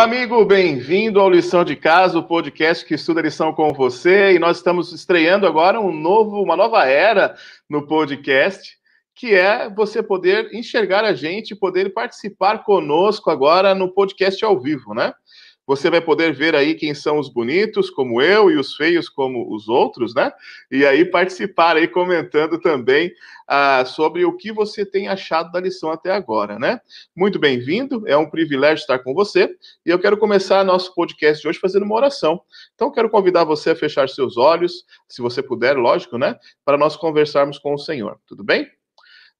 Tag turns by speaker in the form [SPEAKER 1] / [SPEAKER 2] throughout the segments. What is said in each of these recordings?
[SPEAKER 1] Olá, amigo, bem-vindo ao Lição de Casa, o podcast que estuda lição com você. E nós estamos estreando agora um novo, uma nova era no podcast, que é você poder enxergar a gente, poder participar conosco agora no podcast ao vivo, né? Você vai poder ver aí quem são os bonitos, como eu, e os feios, como os outros, né? E aí participar aí comentando também ah, sobre o que você tem achado da lição até agora, né? Muito bem-vindo, é um privilégio estar com você. E eu quero começar nosso podcast de hoje fazendo uma oração. Então, quero convidar você a fechar seus olhos, se você puder, lógico, né? Para nós conversarmos com o Senhor. Tudo bem?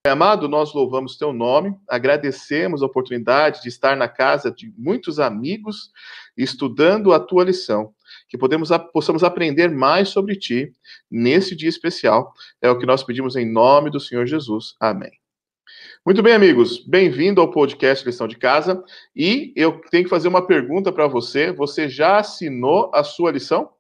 [SPEAKER 1] Amado, nós louvamos teu nome, agradecemos a oportunidade de estar na casa de muitos amigos estudando a tua lição, que podemos, possamos aprender mais sobre ti nesse dia especial. É o que nós pedimos em nome do Senhor Jesus. Amém. Muito bem, amigos, bem-vindo ao podcast Lição de Casa. E eu tenho que fazer uma pergunta para você. Você já assinou a sua lição?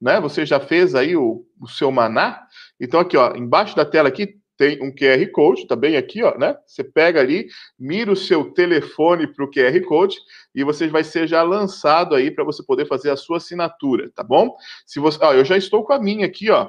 [SPEAKER 1] Né? Você já fez aí o, o seu maná? Então, aqui, ó, embaixo da tela aqui tem um QR Code, tá bem aqui, ó, né? Você pega ali, mira o seu telefone para o QR Code e você vai ser já lançado aí para você poder fazer a sua assinatura, tá bom? Se você, ó, eu já estou com a minha aqui, ó,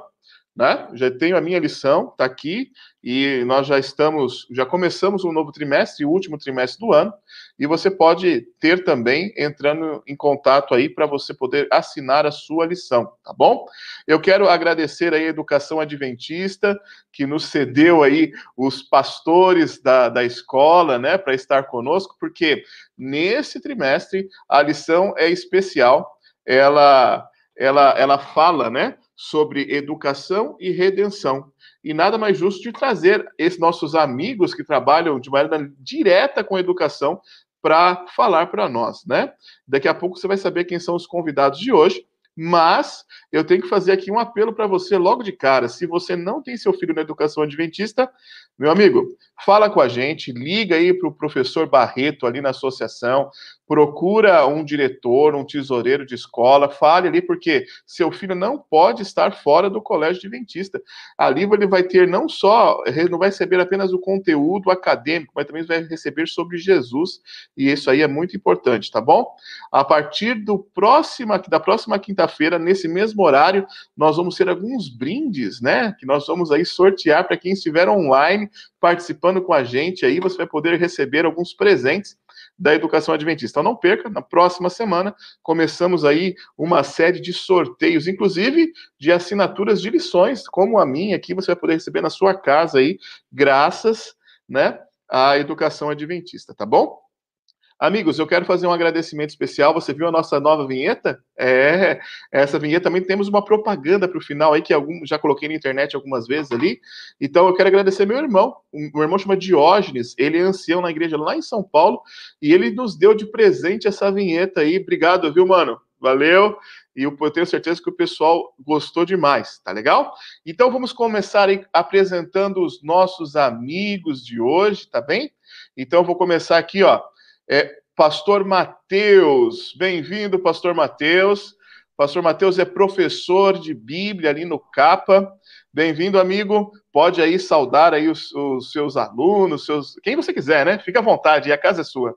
[SPEAKER 1] né? Já tenho a minha lição, tá aqui, e nós já estamos, já começamos um novo trimestre, o último trimestre do ano, e você pode ter também entrando em contato aí para você poder assinar a sua lição, tá bom? Eu quero agradecer aí a Educação Adventista, que nos cedeu aí os pastores da, da escola, né, para estar conosco, porque nesse trimestre a lição é especial, ela, ela, ela fala, né, sobre educação e redenção. E nada mais justo de trazer esses nossos amigos que trabalham de maneira direta com a educação para falar para nós, né? Daqui a pouco você vai saber quem são os convidados de hoje. Mas eu tenho que fazer aqui um apelo para você logo de cara. Se você não tem seu filho na educação adventista, meu amigo, fala com a gente, liga aí para o professor Barreto ali na associação, procura um diretor, um tesoureiro de escola, fale ali, porque seu filho não pode estar fora do colégio adventista. Ali ele vai ter não só, não vai receber apenas o conteúdo acadêmico, mas também vai receber sobre Jesus, e isso aí é muito importante, tá bom? A partir do próxima, da próxima quinta-feira, nesse mesmo horário, nós vamos ter alguns brindes, né? Que nós vamos aí sortear para quem estiver online participando com a gente aí, você vai poder receber alguns presentes da educação adventista. Então não perca, na próxima semana começamos aí uma série de sorteios, inclusive de assinaturas de lições, como a minha aqui, você vai poder receber na sua casa aí, graças, né, à educação adventista, tá bom? Amigos, eu quero fazer um agradecimento especial. Você viu a nossa nova vinheta? É, essa vinheta também temos uma propaganda para o final aí, que algum, já coloquei na internet algumas vezes ali. Então eu quero agradecer meu irmão. O meu irmão chama Diógenes, ele é ancião na igreja lá em São Paulo, e ele nos deu de presente essa vinheta aí. Obrigado, viu, mano? Valeu. E eu tenho certeza que o pessoal gostou demais, tá legal? Então vamos começar apresentando os nossos amigos de hoje, tá bem? Então eu vou começar aqui, ó. É, Pastor Mateus, bem-vindo, Pastor Mateus. Pastor Mateus é professor de Bíblia ali no Capa. Bem-vindo, amigo. Pode aí saudar aí os, os, seus alunos, seus quem você quiser, né? Fica à vontade, a casa é sua.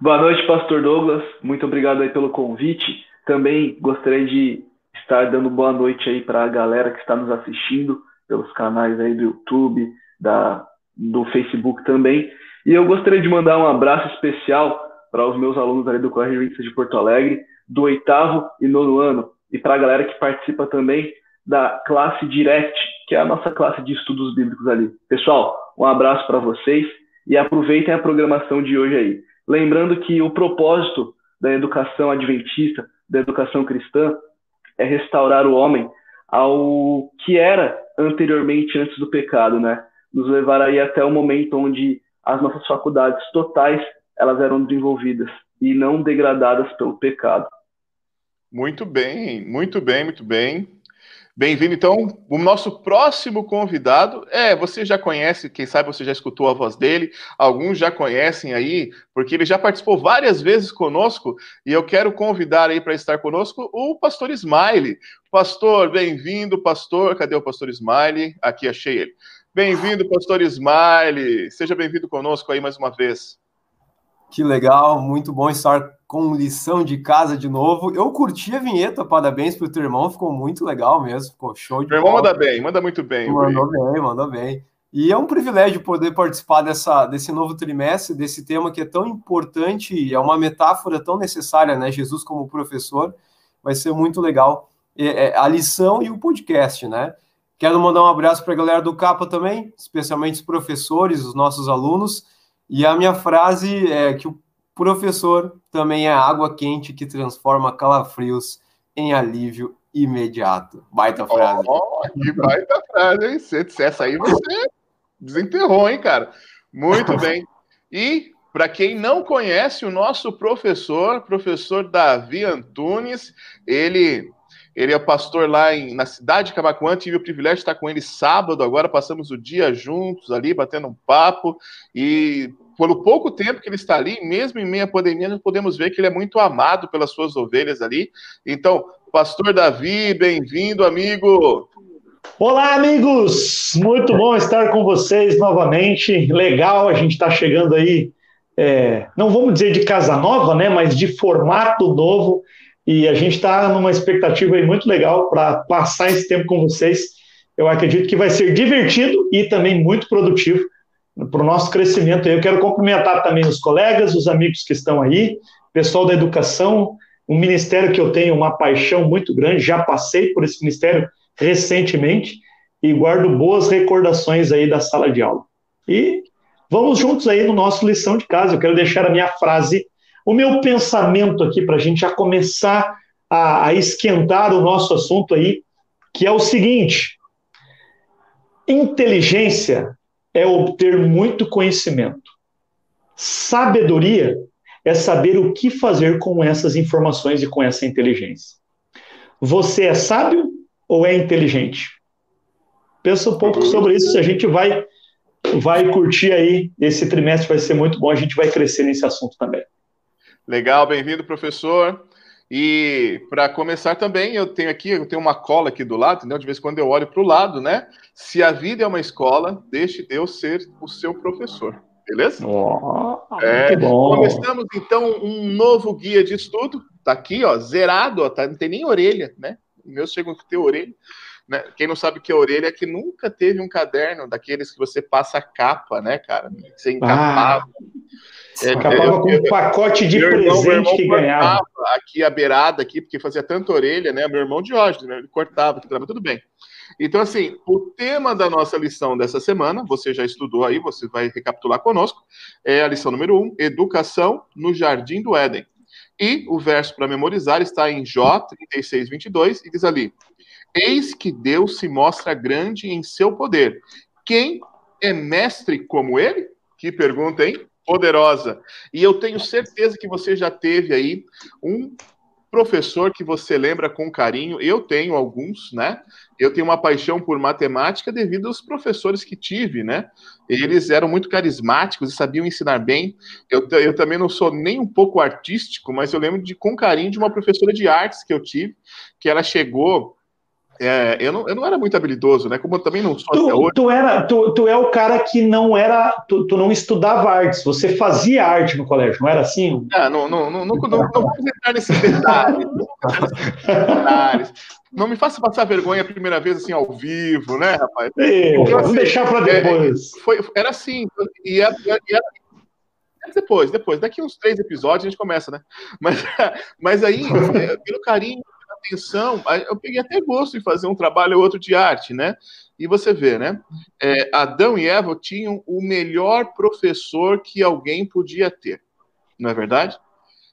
[SPEAKER 2] Boa noite, Pastor Douglas. Muito obrigado aí pelo convite. Também gostaria de estar dando boa noite aí para a galera que está nos assistindo pelos canais aí do YouTube, da, do Facebook também. E eu gostaria de mandar um abraço especial para os meus alunos ali do Colégio Adventista de Porto Alegre, do oitavo e nono ano, e para a galera que participa também da classe Direct, que é a nossa classe de estudos bíblicos ali. Pessoal, um abraço para vocês e aproveitem a programação de hoje aí. Lembrando que o propósito da educação adventista, da educação cristã, é restaurar o homem ao que era anteriormente antes do pecado, né? Nos levar aí até o momento onde as nossas faculdades totais elas eram desenvolvidas e não degradadas pelo pecado.
[SPEAKER 1] Muito bem, muito bem, muito bem. Bem-vindo, então. O nosso próximo convidado é, você já conhece, quem sabe você já escutou a voz dele, alguns já conhecem aí, porque ele já participou várias vezes conosco, e eu quero convidar aí para estar conosco o pastor Smiley. Pastor, bem-vindo, pastor. Cadê o pastor Smiley? Aqui achei ele. Bem-vindo, pastor Smiley. Seja bem-vindo conosco aí mais uma vez.
[SPEAKER 3] Que legal, muito bom estar com lição de casa de novo. Eu curti a vinheta, parabéns pro teu irmão, ficou muito legal mesmo, ficou show de
[SPEAKER 1] Meu irmão manda bem, manda muito bem.
[SPEAKER 3] Mandou bem, mandou bem. E é um privilégio poder participar dessa, desse novo trimestre, desse tema que é tão importante e é uma metáfora tão necessária, né? Jesus como professor, vai ser muito legal. É, a lição e o podcast, né? Quero mandar um abraço para a galera do Capa também, especialmente os professores, os nossos alunos. E a minha frase é que o professor também é água quente que transforma calafrios em alívio imediato. Baita frase.
[SPEAKER 1] Oh, que baita frase, hein? Se essa aí você desenterrou, hein, cara? Muito bem. E para quem não conhece o nosso professor, professor Davi Antunes, ele ele é pastor lá em, na cidade de Camacuã. Tive o privilégio de estar com ele sábado. Agora passamos o dia juntos ali, batendo um papo. E pelo pouco tempo que ele está ali, mesmo em meio à pandemia, nós podemos ver que ele é muito amado pelas suas ovelhas ali. Então, Pastor Davi, bem-vindo, amigo.
[SPEAKER 4] Olá, amigos! Muito bom estar com vocês novamente. Legal, a gente está chegando aí, é, não vamos dizer de casa nova, né, mas de formato novo. E a gente está numa expectativa aí muito legal para passar esse tempo com vocês. Eu acredito que vai ser divertido e também muito produtivo para o nosso crescimento. Eu quero cumprimentar também os colegas, os amigos que estão aí, pessoal da educação, um ministério que eu tenho uma paixão muito grande, já passei por esse ministério recentemente e guardo boas recordações aí da sala de aula. E vamos juntos aí no nosso lição de casa. Eu quero deixar a minha frase o meu pensamento aqui, para a gente já começar a, a esquentar o nosso assunto aí, que é o seguinte: inteligência é obter muito conhecimento. Sabedoria é saber o que fazer com essas informações e com essa inteligência. Você é sábio ou é inteligente? Pensa um pouco sobre isso, a gente vai vai curtir aí esse trimestre vai ser muito bom, a gente vai crescer nesse assunto também.
[SPEAKER 1] Legal, bem-vindo, professor. E para começar também, eu tenho aqui, eu tenho uma cola aqui do lado, entendeu? De vez em quando eu olho para o lado, né? Se a vida é uma escola, deixe Deus ser o seu professor. Beleza?
[SPEAKER 4] Oh, é.
[SPEAKER 1] Começamos então um novo guia de estudo. Tá aqui, ó, zerado, ó, tá, não tem nem orelha, né? O meu chegam a ter orelha. Né? Quem não sabe o que é orelha é que nunca teve um caderno daqueles que você passa capa, né, cara? Você encapava. Ah.
[SPEAKER 4] É, Acabava com um pacote de irmão, presente que ganhava.
[SPEAKER 1] Aqui a beirada aqui, porque fazia tanta orelha, né? Meu irmão Diógenes, né? Ele cortava, mas tudo bem. Então, assim, o tema da nossa lição dessa semana, você já estudou aí, você vai recapitular conosco, é a lição número 1, um, Educação no Jardim do Éden. E o verso para memorizar está em Jó 36, 22, e diz ali: Eis que Deus se mostra grande em seu poder. Quem é mestre como ele? Que pergunta, hein? Poderosa. E eu tenho certeza que você já teve aí um professor que você lembra com carinho. Eu tenho alguns, né? Eu tenho uma paixão por matemática devido aos professores que tive, né? Eles eram muito carismáticos e sabiam ensinar bem. Eu, eu também não sou nem um pouco artístico, mas eu lembro de com carinho de uma professora de artes que eu tive, que ela chegou é, eu, não, eu não era muito habilidoso, né? Como eu também não sou
[SPEAKER 4] tu, hoje. Tu, era, tu, tu é o cara que não era. Tu, tu não estudava artes, você fazia arte no colégio, não era assim?
[SPEAKER 1] Ah, não, não, não, não, não, não vamos entrar nesses detalhes. detalhes. Não me faça passar vergonha a primeira vez assim ao vivo, né, rapaz?
[SPEAKER 4] É, então, vamos assim, deixar para é, depois.
[SPEAKER 1] É, foi, era assim, e era, e era depois, depois, daqui uns três episódios a gente começa, né? Mas, mas aí, é, pelo carinho atenção, eu peguei até gosto em fazer um trabalho ou outro de arte, né? E você vê, né? É, Adão e Eva tinham o melhor professor que alguém podia ter, não é verdade?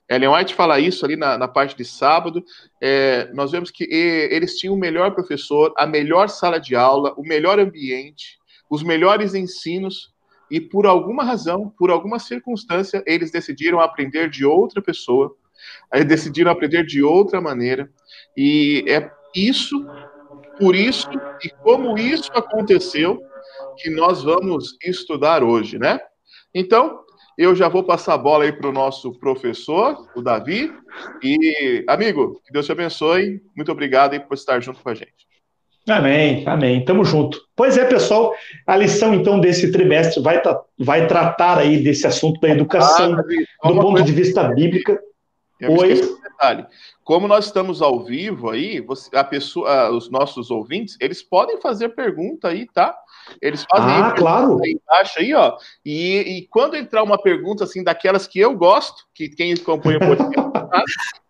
[SPEAKER 1] Ellen White fala isso ali na, na parte de sábado. É, nós vemos que eles tinham o melhor professor, a melhor sala de aula, o melhor ambiente, os melhores ensinos, e por alguma razão, por alguma circunstância, eles decidiram aprender de outra pessoa, decidiram aprender de outra maneira, e é isso por isso e como isso aconteceu que nós vamos estudar hoje, né? Então, eu já vou passar a bola aí para o nosso professor, o Davi. E, amigo, que Deus te abençoe. Muito obrigado aí por estar junto com a gente.
[SPEAKER 4] Amém, amém. Tamo junto. Pois é, pessoal, a lição então desse trimestre vai, vai tratar aí desse assunto da educação ah, do ponto de vista bíblico.
[SPEAKER 1] Oi. detalhe. Como nós estamos ao vivo aí, você, a pessoa, os nossos ouvintes, eles podem fazer pergunta aí, tá? Eles fazem
[SPEAKER 4] ah, claro.
[SPEAKER 1] aí embaixo aí, ó. E, e, quando entrar uma pergunta assim daquelas que eu gosto, que quem acompanha o podcast,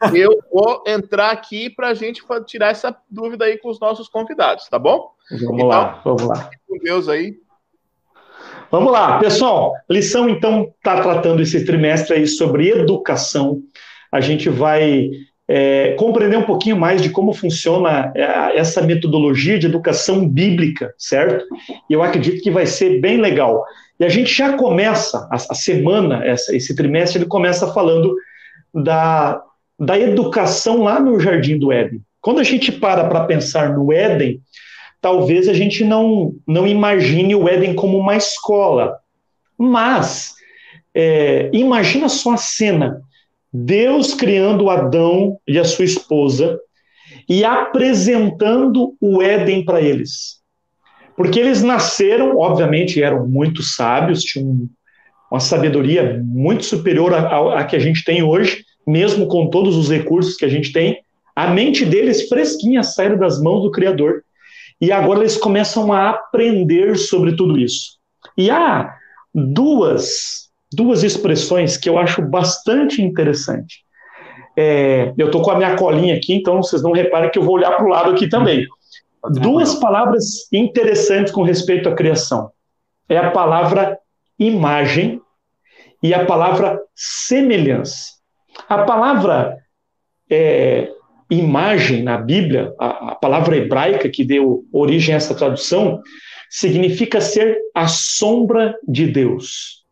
[SPEAKER 1] eu vou entrar aqui para a gente tirar essa dúvida aí com os nossos convidados, tá bom?
[SPEAKER 4] Vamos então, lá, vamos lá.
[SPEAKER 1] Com Deus aí.
[SPEAKER 4] Vamos lá, pessoal. Lição então está tratando esse trimestre aí sobre educação. A gente vai é, compreender um pouquinho mais de como funciona é, essa metodologia de educação bíblica, certo? E eu acredito que vai ser bem legal. E a gente já começa, a, semana, essa, esse trimestre, ele começa falando da, da educação lá no Jardim do Éden. Quando a gente para para pensar no Éden, talvez a gente não, não imagine o Éden como uma escola. Mas, é, imagina só a cena Deus criando Adão e a sua esposa e apresentando o Éden para eles. Porque eles nasceram, obviamente, eram muito sábios, tinham uma sabedoria muito superior à, que a gente tem hoje, mesmo com todos os recursos que a gente tem. A mente deles fresquinha saiu das mãos do Criador. E agora eles começam a aprender sobre tudo isso. E há duas duas expressões que eu acho bastante interessante. É, eu estou com a minha colinha aqui, então vocês não reparem que eu vou olhar para o lado aqui também. Duas palavras interessantes com respeito à criação. É a palavra imagem e a palavra semelhança. A palavra é, imagem na Bíblia, a, a palavra hebraica que deu origem a essa tradução, significa ser a sombra de Deus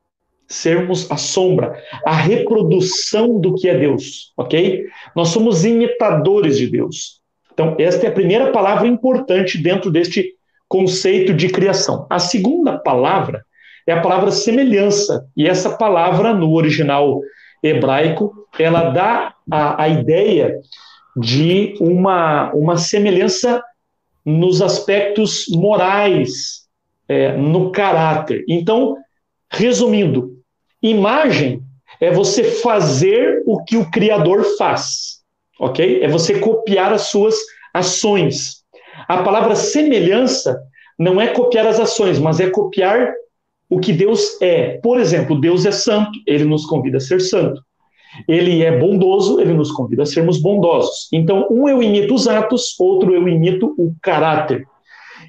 [SPEAKER 4] sermos a sombra, a reprodução do que é Deus, ok? Nós somos imitadores de Deus. Então, esta é a primeira palavra importante dentro deste conceito de criação. A segunda palavra é a palavra semelhança, e essa palavra, no original hebraico, ela dá a, a ideia de uma, uma semelhança nos aspectos morais, é, no caráter. Então, resumindo, Imagem é você fazer o que o Criador faz, ok? É você copiar as suas ações. A palavra semelhança não é copiar as ações, mas é copiar o que Deus é. Por exemplo, Deus é santo, ele nos convida a ser santo. Ele é bondoso, ele nos convida a sermos bondosos. Então, um eu imito os atos, outro eu imito o caráter.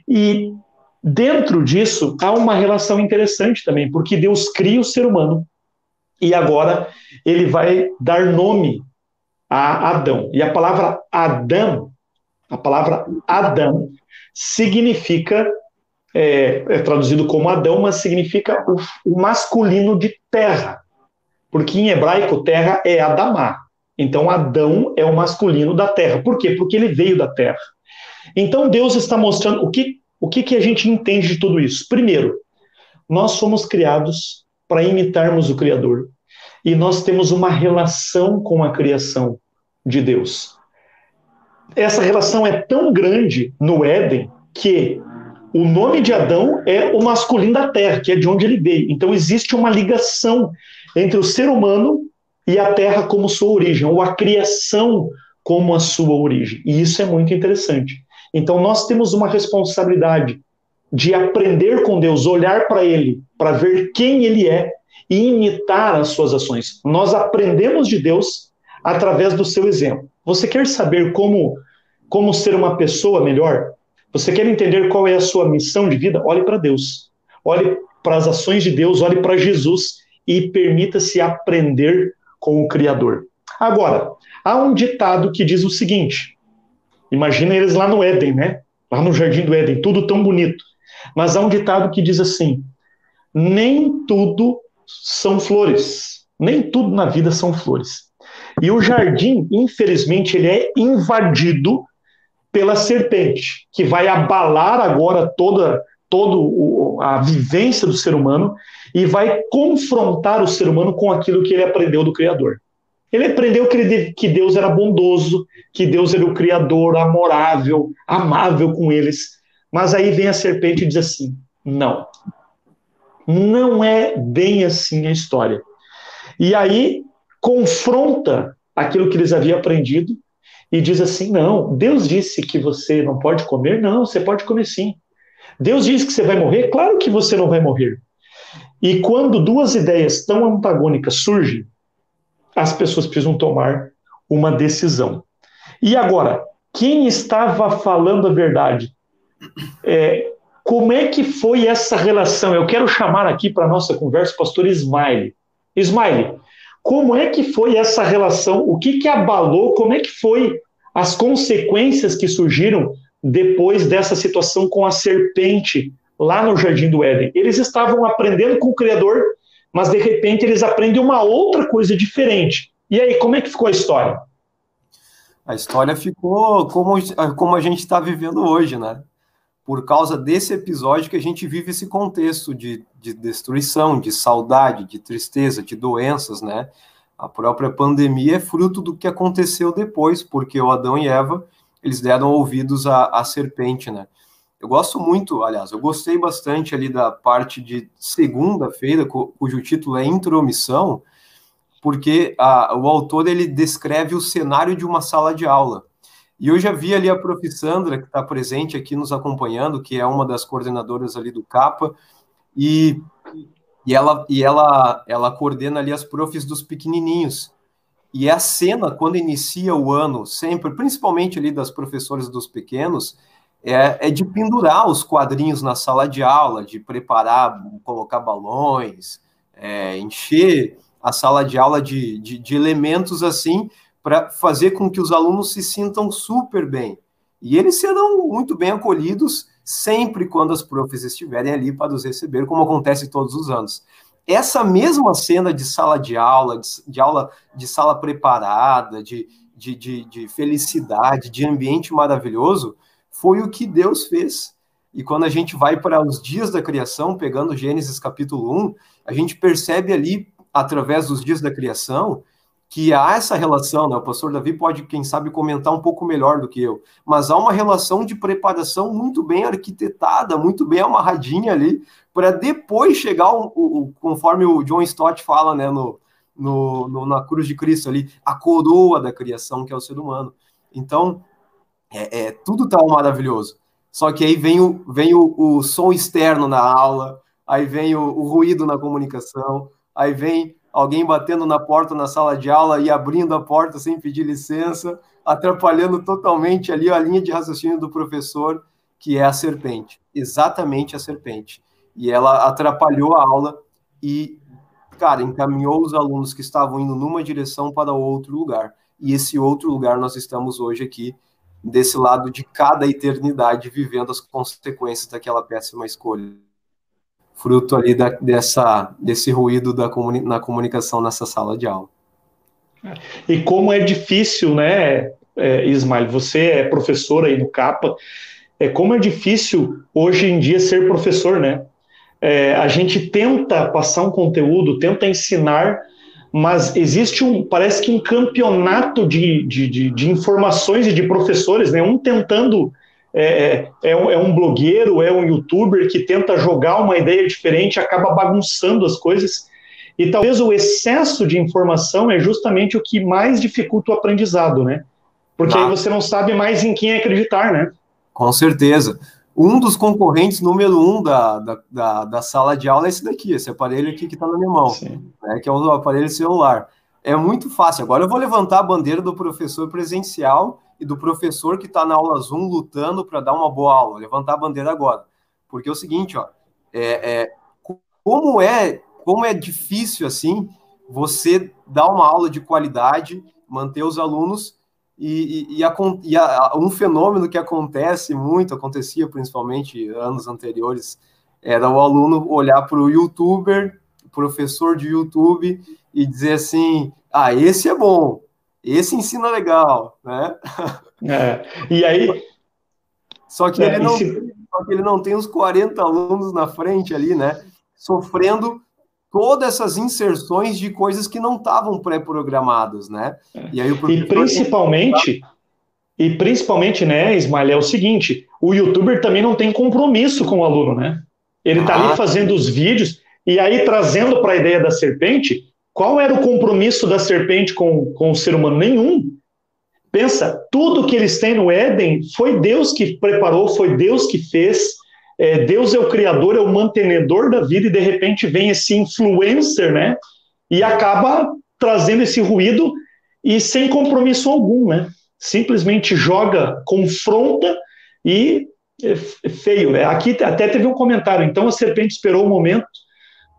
[SPEAKER 4] E Dentro disso, há uma relação interessante também, porque Deus cria o ser humano e agora ele vai dar nome a Adão. E a palavra Adão, a palavra Adão, significa, é, é traduzido como Adão, mas significa o, o, masculino de terra. Porque em hebraico, terra é Adamá. Então, Adão é o masculino da terra. Por quê? Porque ele veio da terra. Então, Deus está mostrando o que o que, que a gente entende de tudo isso? Primeiro, nós somos criados para imitarmos o Criador. E nós temos uma relação com a criação de Deus. Essa relação é tão grande no Éden que o nome de Adão é o masculino da terra, que é de onde ele veio. Então existe uma ligação entre o ser humano e a terra como sua origem, ou a criação como a sua origem. E isso é muito interessante. Então nós temos uma responsabilidade de aprender com Deus, olhar para Ele, para ver quem Ele é e imitar as suas ações. Nós aprendemos de Deus através do seu exemplo. Você quer saber como, como ser uma pessoa melhor? Você quer entender qual é a sua missão de vida? Olhe para Deus. Olhe para as ações de Deus, olhe para Jesus e permita-se aprender com o Criador. Agora, há um ditado que diz o seguinte: Imagina eles lá no Éden, né? Lá no jardim do Éden, tudo tão bonito. Mas há um ditado que diz assim: nem tudo são flores. Nem tudo na vida são flores. E o jardim, infelizmente, ele é invadido pela serpente, que vai abalar agora toda, toda a vivência do ser humano e vai confrontar o ser humano com aquilo que ele aprendeu do Criador. Ele aprendeu que Deus era bondoso, que Deus era o Criador, amorável, amável com eles. Mas aí vem a serpente e diz assim: não, não é bem assim a história. E aí confronta aquilo que eles haviam aprendido e diz assim: não, Deus disse que você não pode comer? Não, você pode comer sim. Deus disse que você vai morrer? Claro que você não vai morrer. E quando duas ideias tão antagônicas surgem, as pessoas precisam tomar uma decisão. E agora, quem estava falando a verdade? É, como é que foi essa relação? Eu quero chamar aqui para a nossa conversa o pastor Ismaile. Ismaile, como é que foi essa relação? O que, que abalou? Como é que foi as consequências que surgiram depois dessa situação com a serpente lá no Jardim do Éden? Eles estavam aprendendo com o Criador, mas de repente eles aprendem uma outra coisa diferente. E aí, como é que ficou a história?
[SPEAKER 3] A história ficou como, como a gente está vivendo hoje, né? Por causa desse episódio que a gente vive esse contexto de, de destruição, de saudade, de tristeza, de doenças, né? A própria pandemia é fruto do que aconteceu depois, porque o Adão e Eva, eles deram ouvidos à, à serpente, né? Eu gosto muito, aliás, eu gostei bastante ali da parte de segunda-feira, cujo título é Intromissão, porque a, o autor ele descreve o cenário de uma sala de aula. E eu já vi ali a prof. Sandra, que está presente aqui nos acompanhando, que é uma das coordenadoras ali do CAPA, e, e, ela, e ela, ela coordena ali as profs dos pequenininhos. E a cena, quando inicia o ano, sempre, principalmente ali das professoras dos pequenos, é, é de pendurar os quadrinhos na sala de aula, de preparar, colocar balões, é, encher a sala de aula de, de, de elementos assim, para fazer com que os alunos se sintam super bem. E eles serão muito bem acolhidos sempre quando as profs estiverem ali para os receber, como acontece todos os anos. Essa mesma cena de sala de aula, de, de aula de sala preparada, de, de, de, de felicidade, de ambiente maravilhoso, foi o que Deus fez. E quando a gente vai para os dias da criação, pegando Gênesis capítulo 1, a gente percebe ali através dos dias da criação, que há essa relação, né? O pastor Davi pode, quem sabe, comentar um pouco melhor do que eu, mas há uma relação de preparação muito bem arquitetada, muito bem amarradinha ali, para depois chegar, o, o, conforme o John Stott fala, né, no, no, no, na cruz de Cristo ali, a coroa da criação, que é o ser humano. Então, é, é tudo tão maravilhoso. Só que aí vem o, vem o, o som externo na aula, aí vem o, o ruído na comunicação, aí vem alguém batendo na porta na sala de aula e abrindo a porta sem pedir licença, atrapalhando totalmente ali a linha de raciocínio do professor, que é a serpente, exatamente a serpente. E ela atrapalhou a aula e, cara, encaminhou os alunos que estavam indo numa direção para outro lugar. E esse outro lugar nós estamos hoje aqui, desse lado de cada eternidade, vivendo as consequências daquela péssima escolha fruto ali da, dessa, desse ruído da comuni na comunicação nessa sala de aula.
[SPEAKER 4] E como é difícil, né, é, Ismael, você é professor aí no CAPA, é como é difícil hoje em dia ser professor, né? É, a gente tenta passar um conteúdo, tenta ensinar, mas existe um, parece que um campeonato de, de, de, de informações e de professores, né? Um tentando é, é, é, um, é um blogueiro, é um youtuber que tenta jogar uma ideia diferente, acaba bagunçando as coisas. E talvez o excesso de informação é justamente o que mais dificulta o aprendizado, né? Porque aí você não sabe mais em quem acreditar, né?
[SPEAKER 3] Com certeza. Um dos concorrentes número um da, da, da, da sala de aula é esse daqui, esse aparelho aqui que está na minha mão, né, que é o aparelho celular. É muito fácil. Agora eu vou levantar a bandeira do professor presencial e do professor que está na aula Zoom lutando para dar uma boa aula. Levantar a bandeira agora. Porque é o seguinte, ó, é, é, como é como é difícil assim você dar uma aula de qualidade, manter os alunos e, e, e, a, e a, um fenômeno que acontece muito, acontecia principalmente anos anteriores, era o aluno olhar para o youtuber, professor de YouTube, e dizer assim: ah, esse é bom, esse ensina legal, né?
[SPEAKER 4] É. E aí,
[SPEAKER 3] Só que, é, ele não, se... só que ele não tem os 40 alunos na frente ali, né? Sofrendo todas essas inserções de coisas que não estavam pré-programadas, né?
[SPEAKER 4] E, aí o e principalmente, e principalmente, né, Ismael, é o seguinte, o youtuber também não tem compromisso com o aluno, né? Ele está ah. ali fazendo os vídeos, e aí trazendo para a ideia da serpente, qual era o compromisso da serpente com, com o ser humano? Nenhum. Pensa, tudo que eles têm no Éden foi Deus que preparou, foi Deus que fez. É, Deus é o criador, é o mantenedor da vida, e de repente vem esse influencer, né? E acaba trazendo esse ruído e sem compromisso algum, né? Simplesmente joga, confronta e é feio, né? Aqui até teve um comentário. Então a serpente esperou o momento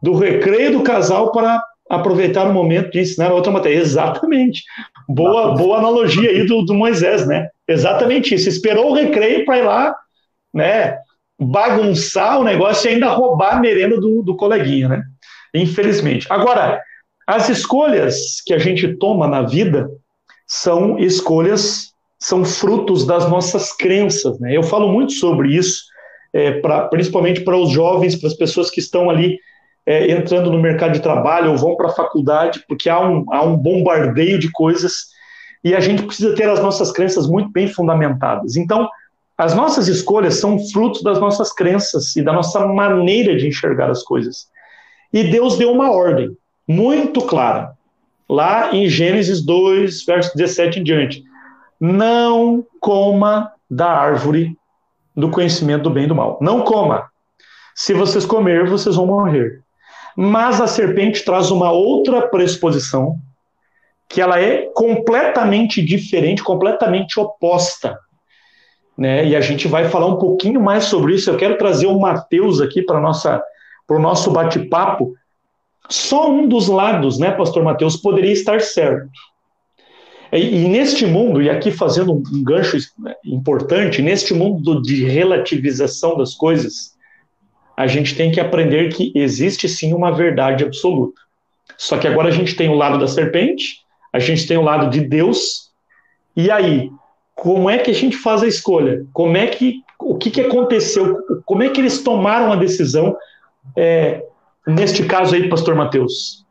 [SPEAKER 4] do recreio do casal para aproveitar o momento de ensinar outra matéria. Exatamente. Boa, boa analogia aí do, do Moisés, né? Exatamente isso. Esperou o recreio para ir lá, né? Bagunçar o negócio e ainda roubar a merenda do, do coleguinha, né? Infelizmente. Agora, as escolhas que a gente toma na vida são escolhas, são frutos das nossas crenças, né? Eu falo muito sobre isso, é, pra, principalmente para os jovens, para as pessoas que estão ali é, entrando no mercado de trabalho ou vão para a faculdade, porque há um, há um bombardeio de coisas e a gente precisa ter as nossas crenças muito bem fundamentadas. Então, as nossas escolhas são frutos das nossas crenças e da nossa maneira de enxergar as coisas. E Deus deu uma ordem muito clara, lá em Gênesis 2, verso 17 em diante. Não coma da árvore do conhecimento do bem e do mal. Não coma. Se vocês comer, vocês vão morrer. Mas a serpente traz uma outra pressuposição, que ela é completamente diferente, completamente oposta. Né? E a gente vai falar um pouquinho mais sobre isso. Eu quero trazer o Mateus aqui para o nosso bate-papo. Só um dos lados, né, Pastor Mateus, poderia estar certo. E, e, neste mundo, e aqui fazendo um gancho importante, neste mundo de relativização das coisas, a gente tem que aprender que existe sim uma verdade absoluta. Só que agora a gente tem o lado da serpente, a gente tem o lado de Deus, e aí, como é que a gente faz a escolha? Como é que o que, que aconteceu? Como é que eles tomaram a decisão? É, neste caso aí, Pastor Mateus.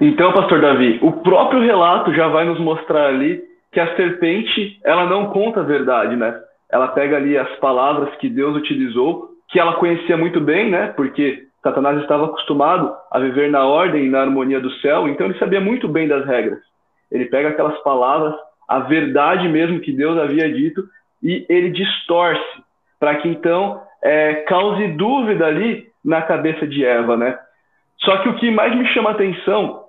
[SPEAKER 2] Então, Pastor Davi, o próprio relato já vai nos mostrar ali que a serpente ela não conta a verdade, né? Ela pega ali as palavras que Deus utilizou que ela conhecia muito bem, né? Porque Satanás estava acostumado a viver na ordem e na harmonia do céu, então ele sabia muito bem das regras. Ele pega aquelas palavras, a verdade mesmo que Deus havia dito, e ele distorce, para que então é, cause dúvida ali na cabeça de Eva, né? Só que o que mais me chama a atenção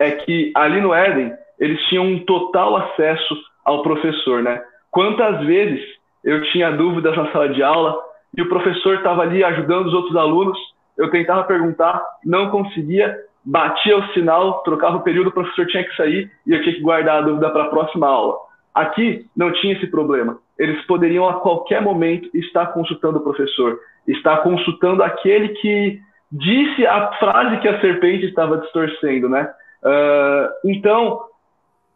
[SPEAKER 2] é que ali no Éden eles tinham um total acesso ao professor, né? Quantas vezes eu tinha dúvidas na sala de aula e o professor estava ali ajudando os outros alunos. Eu tentava perguntar, não conseguia, batia o sinal, trocava o período, o professor tinha que sair e eu tinha que guardar a dúvida para a próxima aula. Aqui não tinha esse problema. Eles poderiam a qualquer momento estar consultando o professor, estar consultando aquele que disse a frase que a serpente estava distorcendo, né? Uh, então,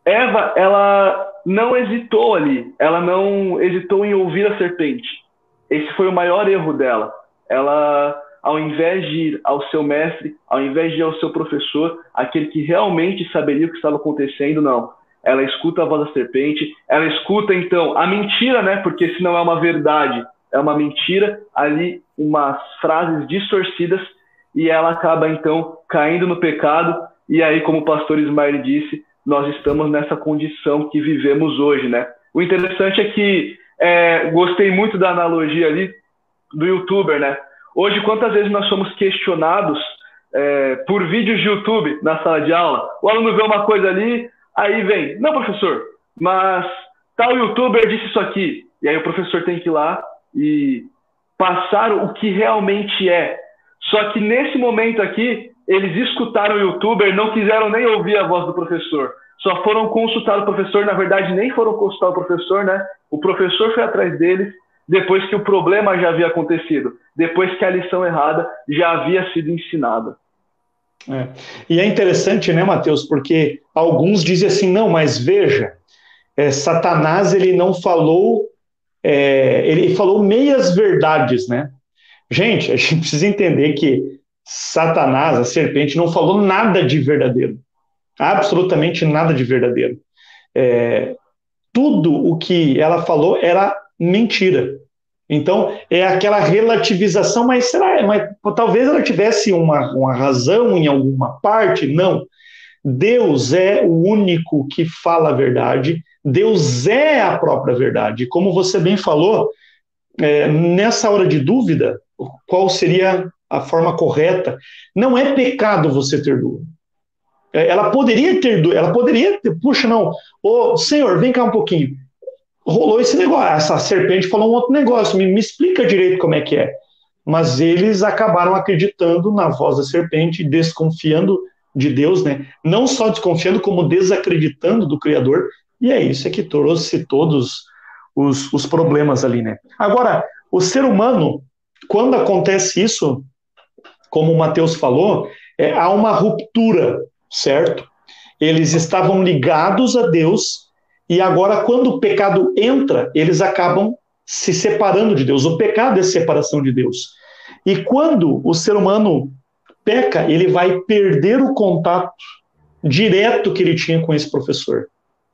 [SPEAKER 2] Eva, ela não hesitou ali, ela não hesitou em ouvir a serpente. Esse foi o maior erro dela. Ela, ao invés de ir ao seu mestre, ao invés de ir ao seu professor, aquele que realmente saberia o que estava acontecendo, não. Ela escuta a voz da serpente, ela escuta então a mentira, né? Porque se não é uma verdade, é uma mentira, ali umas frases distorcidas e ela acaba então caindo no pecado. E aí, como o pastor Ismael disse, nós estamos nessa condição que vivemos hoje, né? O interessante é que é, gostei muito da analogia ali do youtuber, né? Hoje, quantas vezes nós somos questionados é, por vídeos de YouTube na sala de aula? O aluno vê uma coisa ali, aí vem, não, professor, mas tal youtuber disse isso aqui. E aí o professor tem que ir lá e passar o que realmente é. Só que nesse momento aqui, eles escutaram o youtuber, não quiseram nem ouvir a voz do professor só foram consultar o professor, na verdade nem foram consultar o professor, né? O professor foi atrás deles depois que o problema já havia acontecido, depois que a lição errada já havia sido ensinada.
[SPEAKER 4] É. E é interessante, né, Mateus, porque alguns dizem assim, não, mas veja, é, Satanás ele não falou é, ele falou meias verdades, né? Gente, a gente precisa entender que Satanás, a serpente, não falou nada de verdadeiro. Absolutamente nada de verdadeiro. É, tudo o que ela falou era mentira. Então, é aquela relativização, mas será? Mas, talvez ela tivesse uma, uma razão em alguma parte? Não. Deus é o único que fala a verdade, Deus é a própria verdade. Como você bem falou, é, nessa hora de dúvida, qual seria a forma correta? Não é pecado você ter dúvida. É, ela poderia ter dúvida, ela poderia ter, puxa, não, ô Senhor, vem cá um pouquinho. Rolou esse negócio, essa serpente falou um outro negócio, me, me explica direito como é que é. Mas eles acabaram acreditando na voz da serpente, desconfiando de Deus, né? Não só desconfiando, como desacreditando do Criador, e é isso é que trouxe todos os, os problemas ali, né? Agora, o ser humano, quando acontece isso, como o Mateus falou, é, há uma ruptura, certo? Eles estavam ligados a Deus, e agora, quando o pecado entra, eles acabam se separando de Deus. O pecado é separação de Deus. E quando o ser humano peca, ele vai perder o contato direto que ele tinha com esse professor,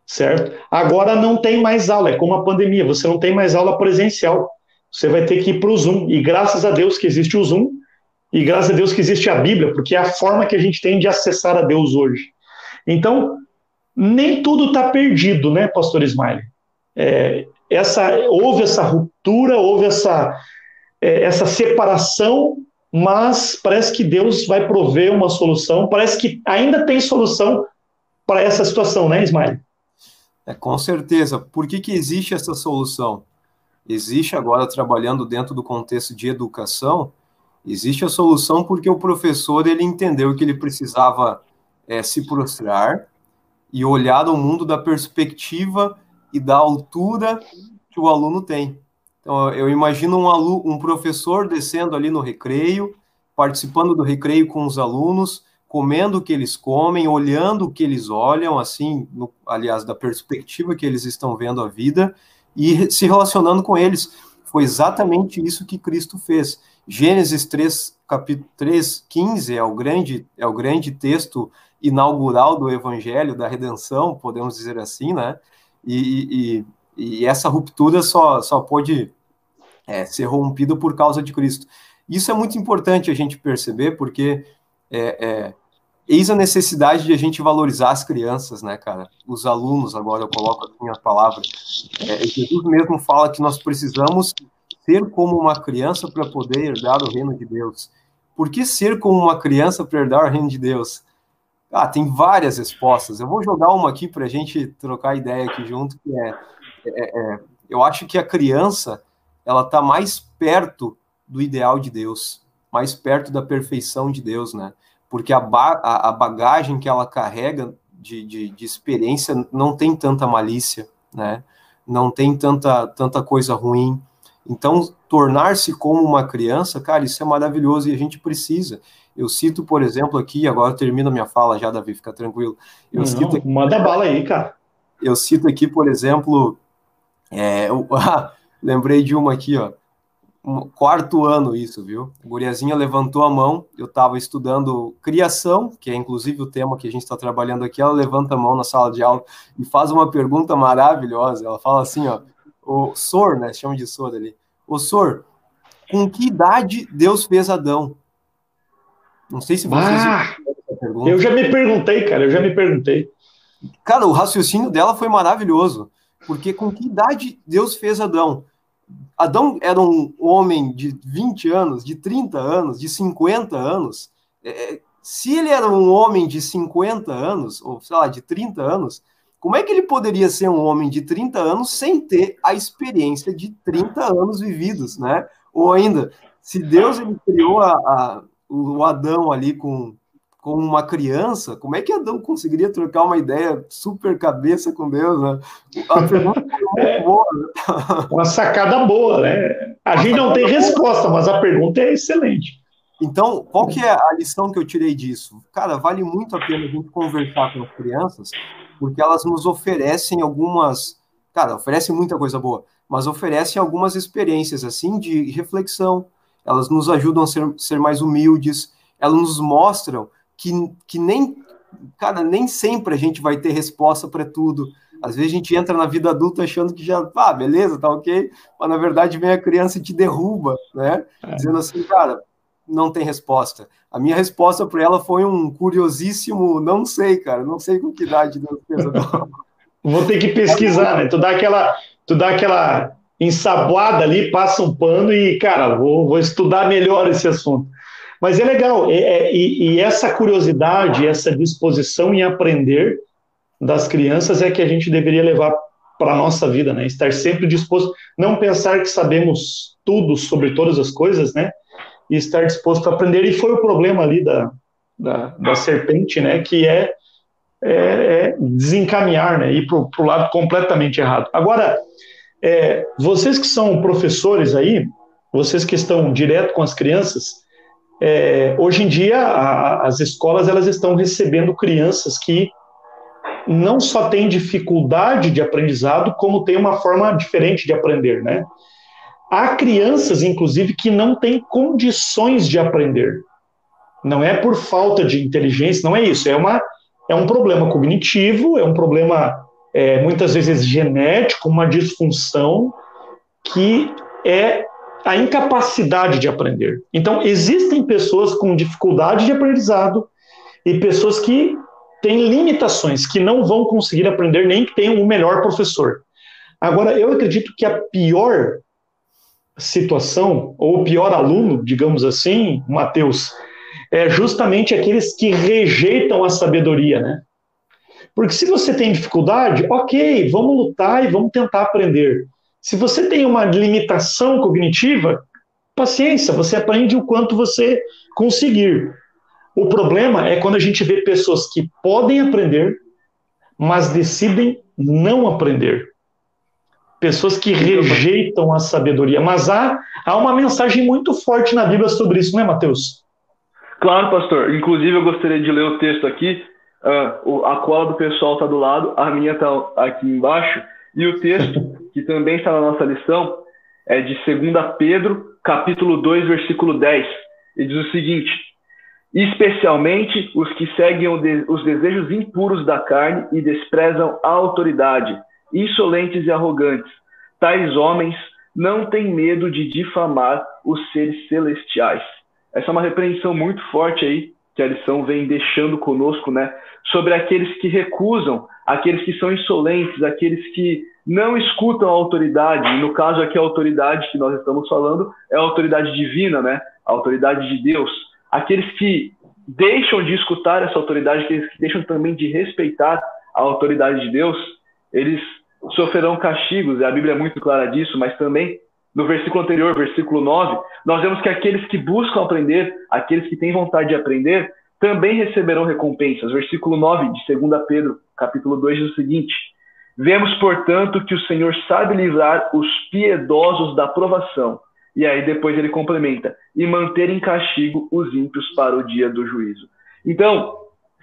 [SPEAKER 4] certo? Agora não tem mais aula, é como a pandemia, você não tem mais aula presencial. Você vai ter que ir para o Zoom. E graças a Deus que existe o Zoom, e graças a Deus que existe a Bíblia, porque é a forma que a gente tem de acessar a Deus hoje. Então, nem tudo está perdido, né, Pastor Ismael? É, essa, houve essa ruptura, houve essa, é, essa separação mas parece que Deus vai prover uma solução, parece que ainda tem solução para essa situação, né, Ismael?
[SPEAKER 3] É, com certeza. Por que, que existe essa solução? Existe agora, trabalhando dentro do contexto de educação, existe a solução porque o professor ele entendeu que ele precisava é, se prostrar e olhar o mundo da perspectiva e da altura que o aluno tem. Então, eu imagino um, aluno, um professor descendo ali no recreio, participando do recreio com os alunos, comendo o que eles comem, olhando o que eles olham, assim, no, aliás, da perspectiva que eles estão vendo a vida, e se relacionando com eles. Foi exatamente isso que Cristo fez. Gênesis 3, capítulo 3, 15 é o grande, é o grande texto inaugural do Evangelho, da redenção, podemos dizer assim, né? E, e, e essa ruptura só, só pôde é, ser rompido por causa de Cristo. Isso é muito importante a gente perceber, porque é, é, eis a necessidade de a gente valorizar as crianças, né, cara? Os alunos, agora eu coloco assim a palavra. É, Jesus mesmo fala que nós precisamos ser como uma criança para poder herdar o reino de Deus. Por que ser como uma criança para herdar o reino de Deus? Ah, tem várias respostas. Eu vou jogar uma aqui para a gente trocar ideia aqui junto, que é, é, é, eu acho que a criança ela está mais perto do ideal de Deus, mais perto da perfeição de Deus, né? Porque a, ba a, bagagem que ela carrega de, de, de, experiência não tem tanta malícia, né? Não tem tanta, tanta coisa ruim. Então, tornar-se como uma criança, cara, isso é maravilhoso e a gente precisa. Eu cito, por exemplo, aqui, agora termino a minha fala já, Davi, fica tranquilo. Eu
[SPEAKER 4] não,
[SPEAKER 3] cito aqui,
[SPEAKER 4] manda bala aí, cara.
[SPEAKER 3] Eu cito aqui, por exemplo, é, Lembrei de uma aqui, ó. Um quarto ano isso, viu? A guriazinha levantou a mão, eu estava estudando criação, que é inclusive o tema que a gente está trabalhando aqui, ela levanta a mão na sala de aula e faz uma pergunta maravilhosa. Ela fala assim, ó, o Sor, né? Chama de Sor ali. O Sor, com que idade Deus fez Adão?
[SPEAKER 4] Não sei se vocês. Ah, eu já me perguntei, cara, eu já me perguntei.
[SPEAKER 3] Cara, o raciocínio dela foi maravilhoso. Porque com que idade Deus fez Adão? Adão era um homem de 20 anos, de 30 anos, de 50 anos. É, se ele era um homem de 50 anos, ou sei lá, de 30 anos, como é que ele poderia ser um homem de 30 anos sem ter a experiência de 30 anos vividos, né? Ou ainda, se Deus ele criou a, a, o Adão ali com com uma criança, como é que Adão conseguiria trocar uma ideia super cabeça com Deus, né? A pergunta
[SPEAKER 4] é muito boa. Né? Uma sacada boa, né? A gente não tem resposta, mas a pergunta é excelente.
[SPEAKER 3] Então, qual que é a lição que eu tirei disso? Cara, vale muito a pena a gente conversar com as crianças, porque elas nos oferecem algumas... Cara, oferecem muita coisa boa, mas oferecem algumas experiências assim de reflexão. Elas nos ajudam a ser, ser mais humildes, elas nos mostram que, que nem, cara, nem sempre a gente vai ter resposta para tudo. Às vezes a gente entra na vida adulta achando que já, ah, beleza, tá ok, mas na verdade vem a criança e te derruba, né? É. Dizendo assim, cara, não tem resposta. A minha resposta para ela foi um curiosíssimo, não sei, cara, não sei com que idade Deus fez.
[SPEAKER 4] Vou ter que pesquisar, né? Tu dá aquela, tu dá aquela ensaboada ali, passa um pano e, cara, vou, vou estudar melhor esse assunto. Mas é legal, é, é, e, e essa curiosidade, essa disposição em aprender das crianças é que a gente deveria levar para a nossa vida, né? Estar sempre disposto, não pensar que sabemos tudo sobre todas as coisas, né? E estar disposto a aprender. E foi o problema ali da, da, da serpente, né? Que é, é, é desencaminhar, né? Ir para o lado completamente errado. Agora, é, vocês que são professores aí, vocês que estão direto com as crianças, é, hoje em dia a, as escolas elas estão recebendo crianças que não só têm dificuldade de aprendizado, como tem uma forma diferente de aprender, né? Há crianças, inclusive, que não têm condições de aprender. Não é por falta de inteligência, não é isso. É, uma, é um problema cognitivo, é um problema é, muitas vezes genético, uma disfunção que é a incapacidade de aprender. Então, existem pessoas com dificuldade de aprendizado e pessoas que têm limitações, que não vão conseguir aprender nem que tenham o melhor professor. Agora, eu acredito que a pior situação, ou pior aluno, digamos assim, Mateus, é justamente aqueles que rejeitam a sabedoria, né? Porque se você tem dificuldade, ok, vamos lutar e vamos tentar aprender. Se você tem uma limitação cognitiva, paciência, você aprende o quanto você conseguir. O problema é quando a gente vê pessoas que podem aprender, mas decidem não aprender. Pessoas que rejeitam a sabedoria. Mas há, há uma mensagem muito forte na Bíblia sobre isso, não é, Mateus?
[SPEAKER 2] Claro, pastor. Inclusive, eu gostaria de ler o texto aqui. Uh, a cola do pessoal está do lado, a minha está aqui embaixo. E o texto, que também está na nossa lição, é de 2 Pedro, capítulo 2, versículo 10. E diz o seguinte: Especialmente os que seguem os desejos impuros da carne e desprezam a autoridade, insolentes e arrogantes. Tais homens não têm medo de difamar os seres celestiais. Essa é uma repreensão muito forte aí que a lição vem deixando conosco, né? Sobre aqueles que recusam aqueles que são insolentes, aqueles que não escutam a autoridade, no caso aqui a autoridade que nós estamos falando é a autoridade divina, né? A autoridade de Deus. Aqueles que deixam de escutar essa autoridade, aqueles que deixam também de respeitar a autoridade de Deus, eles sofrerão castigos, e a Bíblia é muito clara disso, mas também no versículo anterior, versículo 9, nós vemos que aqueles que buscam aprender, aqueles que têm vontade de aprender, também receberão recompensas. Versículo 9 de 2 Pedro, capítulo 2, diz o seguinte: Vemos, portanto, que o Senhor sabe livrar os piedosos da provação. E aí depois ele complementa: e manter em castigo os ímpios para o dia do juízo. Então,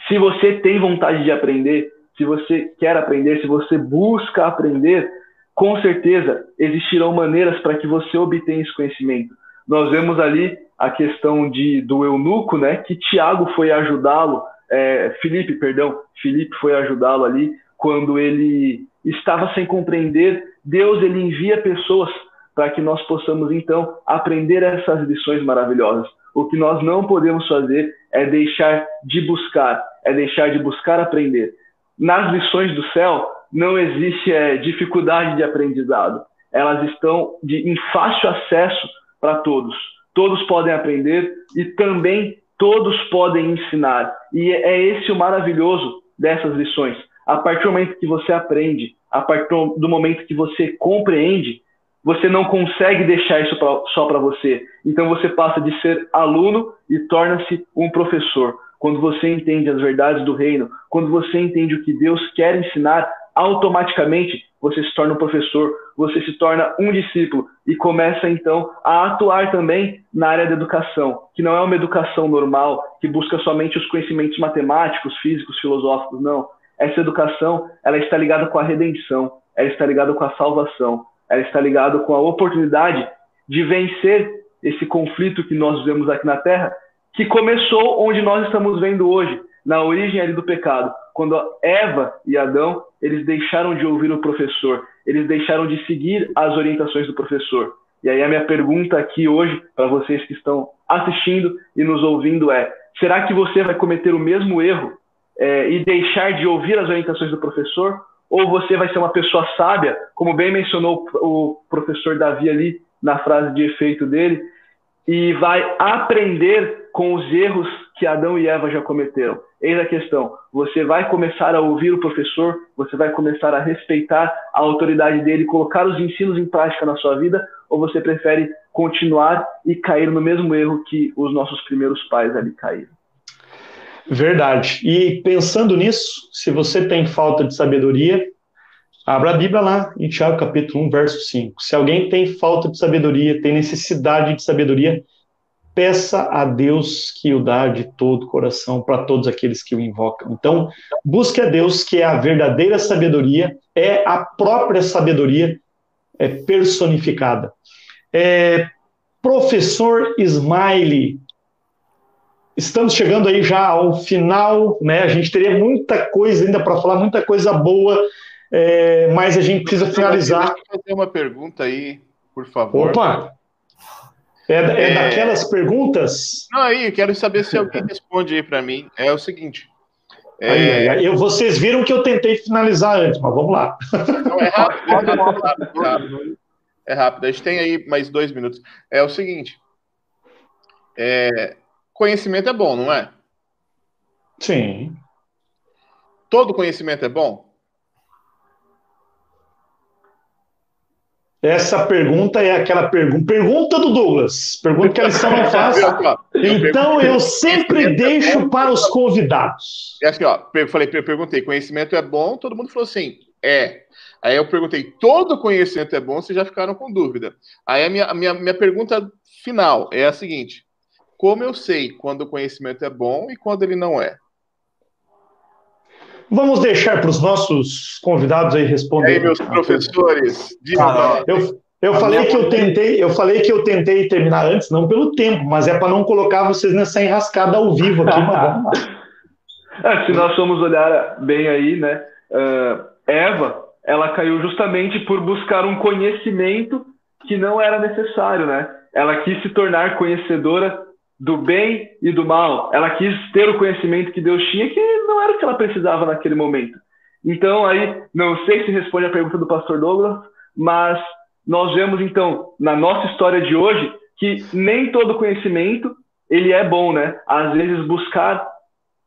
[SPEAKER 2] se você tem vontade de aprender, se você quer aprender, se você busca aprender, com certeza existirão maneiras para que você obtenha esse conhecimento. Nós vemos ali a questão de, do eunuco, né, que Tiago foi ajudá-lo, é, Felipe, perdão, Felipe foi ajudá-lo ali quando ele estava sem compreender. Deus ele envia pessoas para que nós possamos então aprender essas lições maravilhosas. O que nós não podemos fazer é deixar de buscar, é deixar de buscar aprender. Nas lições do céu não existe é, dificuldade de aprendizado. Elas estão de, em fácil acesso para todos todos podem aprender e também todos podem ensinar. E é esse o maravilhoso dessas lições. A partir do momento que você aprende, a partir do momento que você compreende, você não consegue deixar isso pra, só para você. Então você passa de ser aluno e torna-se um professor. Quando você entende as verdades do reino, quando você entende o que Deus quer ensinar, automaticamente você se torna um professor, você se torna um discípulo e começa então a atuar também na área da educação, que não é uma educação normal, que busca somente os conhecimentos matemáticos, físicos, filosóficos, não. Essa educação, ela está ligada com a redenção, ela está ligada com a salvação, ela está ligada com a oportunidade de vencer esse conflito que nós vivemos aqui na Terra, que começou onde nós estamos vendo hoje, na origem ali do pecado, quando Eva e Adão, eles deixaram de ouvir o professor, eles deixaram de seguir as orientações do professor. E aí a minha pergunta aqui hoje para vocês que estão assistindo e nos ouvindo é: será que você vai cometer o mesmo erro é, e deixar de ouvir as orientações do professor? Ou você vai ser uma pessoa sábia, como bem mencionou o professor Davi ali na frase de efeito dele, e vai aprender com os erros que Adão e Eva já cometeram. Eis a questão: você vai começar a ouvir o professor, você vai começar a respeitar a autoridade dele, colocar os ensinos em prática na sua vida, ou você prefere continuar e cair no mesmo erro que os nossos primeiros pais ali caíram?
[SPEAKER 4] Verdade. E pensando nisso, se você tem falta de sabedoria, abra a Bíblia lá em Tiago capítulo 1, verso 5. Se alguém tem falta de sabedoria, tem necessidade de sabedoria, peça a Deus que o dá de todo o coração para todos aqueles que o invocam. Então, busque a Deus que é a verdadeira sabedoria, é a própria sabedoria é personificada. É, professor Smiley, estamos chegando aí já ao final, né? A gente teria muita coisa ainda para falar, muita coisa boa, é, mas a gente precisa finalizar.
[SPEAKER 1] Eu fazer uma pergunta aí, por favor.
[SPEAKER 4] Opa! É, é, é... daquelas perguntas?
[SPEAKER 1] Não, aí, quero saber se alguém responde aí para mim. É o seguinte.
[SPEAKER 4] É... Aí, eu, vocês viram que eu tentei finalizar antes, mas vamos lá. Não, é rápido, é
[SPEAKER 1] rápido, é rápido. É rápido. A gente tem aí mais dois minutos. É o seguinte. É, conhecimento é bom, não é?
[SPEAKER 4] Sim.
[SPEAKER 1] Todo conhecimento é bom?
[SPEAKER 4] Essa pergunta é aquela pergunta. Pergunta do Douglas. Pergunta que a lição não faz. Então eu sempre é deixo para os convidados.
[SPEAKER 1] É assim, ó. Eu falei, eu perguntei, conhecimento é bom? Todo mundo falou assim, é. Aí eu perguntei, todo conhecimento é bom? Vocês já ficaram com dúvida. Aí a minha, a minha, minha pergunta final é a seguinte: como eu sei quando o conhecimento é bom e quando ele não é?
[SPEAKER 4] Vamos deixar para os nossos convidados aí responderem.
[SPEAKER 1] E aí, meus professores,
[SPEAKER 4] ah, eu, eu falei que eu tentei, eu falei que eu tentei terminar antes, não pelo tempo, mas é para não colocar vocês nessa enrascada ao vivo aqui, mas
[SPEAKER 2] é, se nós formos olhar bem aí, né? Uh, Eva, ela caiu justamente por buscar um conhecimento que não era necessário, né? Ela quis se tornar conhecedora do bem e do mal. Ela quis ter o conhecimento que Deus tinha, que não era o que ela precisava naquele momento. Então, aí, não sei se responde a pergunta do pastor Douglas, mas nós vemos, então, na nossa história de hoje, que nem todo conhecimento ele é bom, né? Às vezes, buscar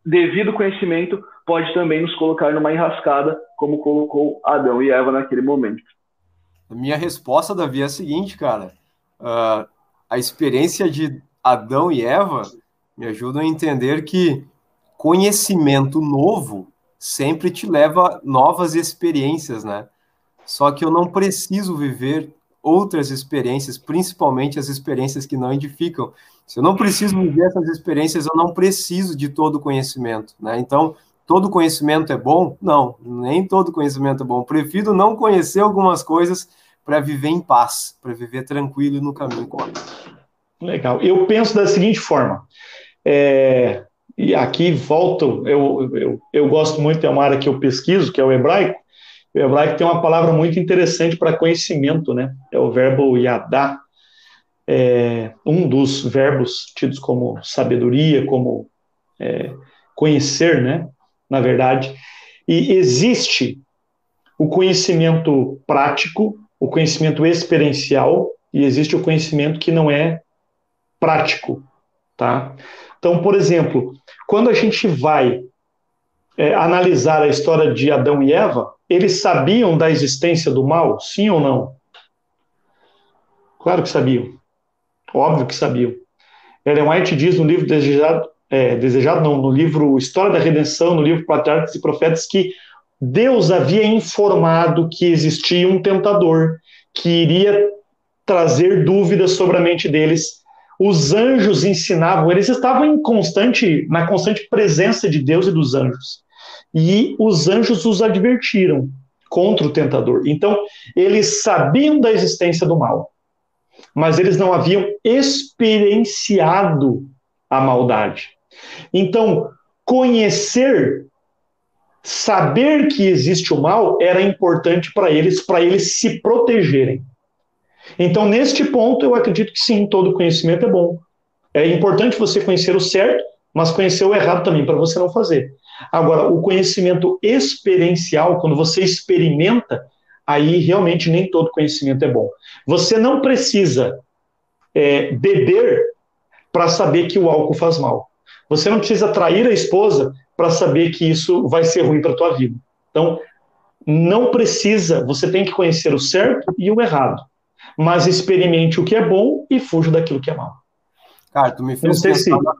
[SPEAKER 2] devido conhecimento pode também nos colocar numa enrascada, como colocou Adão e Eva naquele momento.
[SPEAKER 3] A minha resposta, Davi, é a seguinte, cara. Uh, a experiência de Adão e Eva me ajudam a entender que conhecimento novo sempre te leva a novas experiências, né? Só que eu não preciso viver outras experiências, principalmente as experiências que não edificam. Se eu não preciso viver essas experiências, eu não preciso de todo conhecimento, né? Então, todo conhecimento é bom? Não, nem todo conhecimento é bom. Prefiro não conhecer algumas coisas para viver em paz, para viver tranquilo no caminho correto.
[SPEAKER 4] Legal. Eu penso da seguinte forma. É, e aqui volto, eu, eu, eu gosto muito, é uma área que eu pesquiso, que é o hebraico. O hebraico tem uma palavra muito interessante para conhecimento, né? É o verbo yadá, é um dos verbos tidos como sabedoria, como é, conhecer, né? Na verdade. E existe o conhecimento prático, o conhecimento experiencial, e existe o conhecimento que não é prático, tá? Então, por exemplo, quando a gente vai é, analisar a história de Adão e Eva, eles sabiam da existência do mal, sim ou não? Claro que sabiam. Óbvio que sabiam. Ellen White diz no livro Desejado, é, Desejado não, no livro História da Redenção, no livro Patriarcas e Profetas, que Deus havia informado que existia um tentador que iria trazer dúvidas sobre a mente deles os anjos ensinavam, eles estavam em constante, na constante presença de Deus e dos anjos. E os anjos os advertiram. contra o tentador. Então, eles sabiam da existência do mal, mas eles não haviam experienciado a maldade. Então, conhecer, saber que existe o mal era importante para eles, para eles se protegerem. Então, neste ponto, eu acredito que sim, todo conhecimento é bom. É importante você conhecer o certo, mas conhecer o errado também, para você não fazer. Agora, o conhecimento experiencial, quando você experimenta, aí realmente nem todo conhecimento é bom. Você não precisa é, beber para saber que o álcool faz mal. Você não precisa trair a esposa para saber que isso vai ser ruim para a tua vida. Então, não precisa, você tem que conhecer o certo e o errado. Mas experimente o que é bom e fuja daquilo que é mal.
[SPEAKER 3] Cara, tu me fez, pensar, se... na,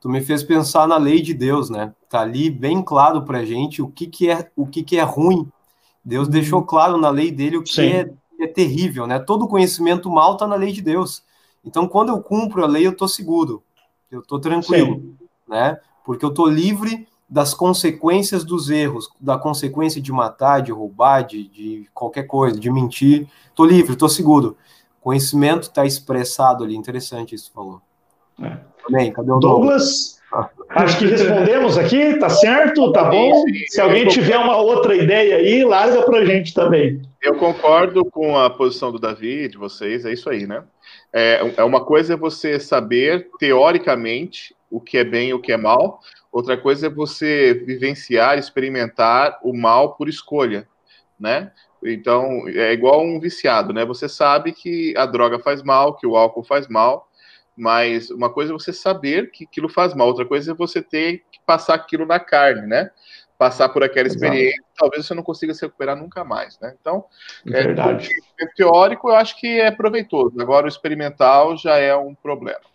[SPEAKER 3] tu me fez pensar na lei de Deus, né? Tá ali bem claro pra gente o que, que, é, o que, que é ruim. Deus uhum. deixou claro na lei dele o que é, é, terrível, né? Todo conhecimento mal tá na lei de Deus. Então, quando eu cumpro a lei, eu tô seguro, eu tô tranquilo, Sim. né? Porque eu tô livre das consequências dos erros, da consequência de matar, de roubar, de, de qualquer coisa, de mentir. Tô livre, tô seguro. Conhecimento está expressado ali. Interessante isso que falou.
[SPEAKER 4] É. Bem, cadê o Douglas? Acho que respondemos aqui, tá certo? Tá bom? Se alguém tiver uma outra ideia aí, larga pra gente também.
[SPEAKER 1] Eu concordo com a posição do Davi, de vocês, é isso aí, né? É, é uma coisa é você saber, teoricamente, o que é bem e o que é mal, outra coisa é você vivenciar, experimentar o mal por escolha, né? Então, é igual um viciado, né? Você sabe que a droga faz mal, que o álcool faz mal, mas uma coisa é você saber que aquilo faz mal, outra coisa é você ter que passar aquilo na carne, né? Passar por aquela experiência, Exato. talvez você não consiga se recuperar nunca mais, né? Então,
[SPEAKER 4] é, Verdade.
[SPEAKER 1] É, teórico eu acho que é proveitoso, agora o experimental já é um problema.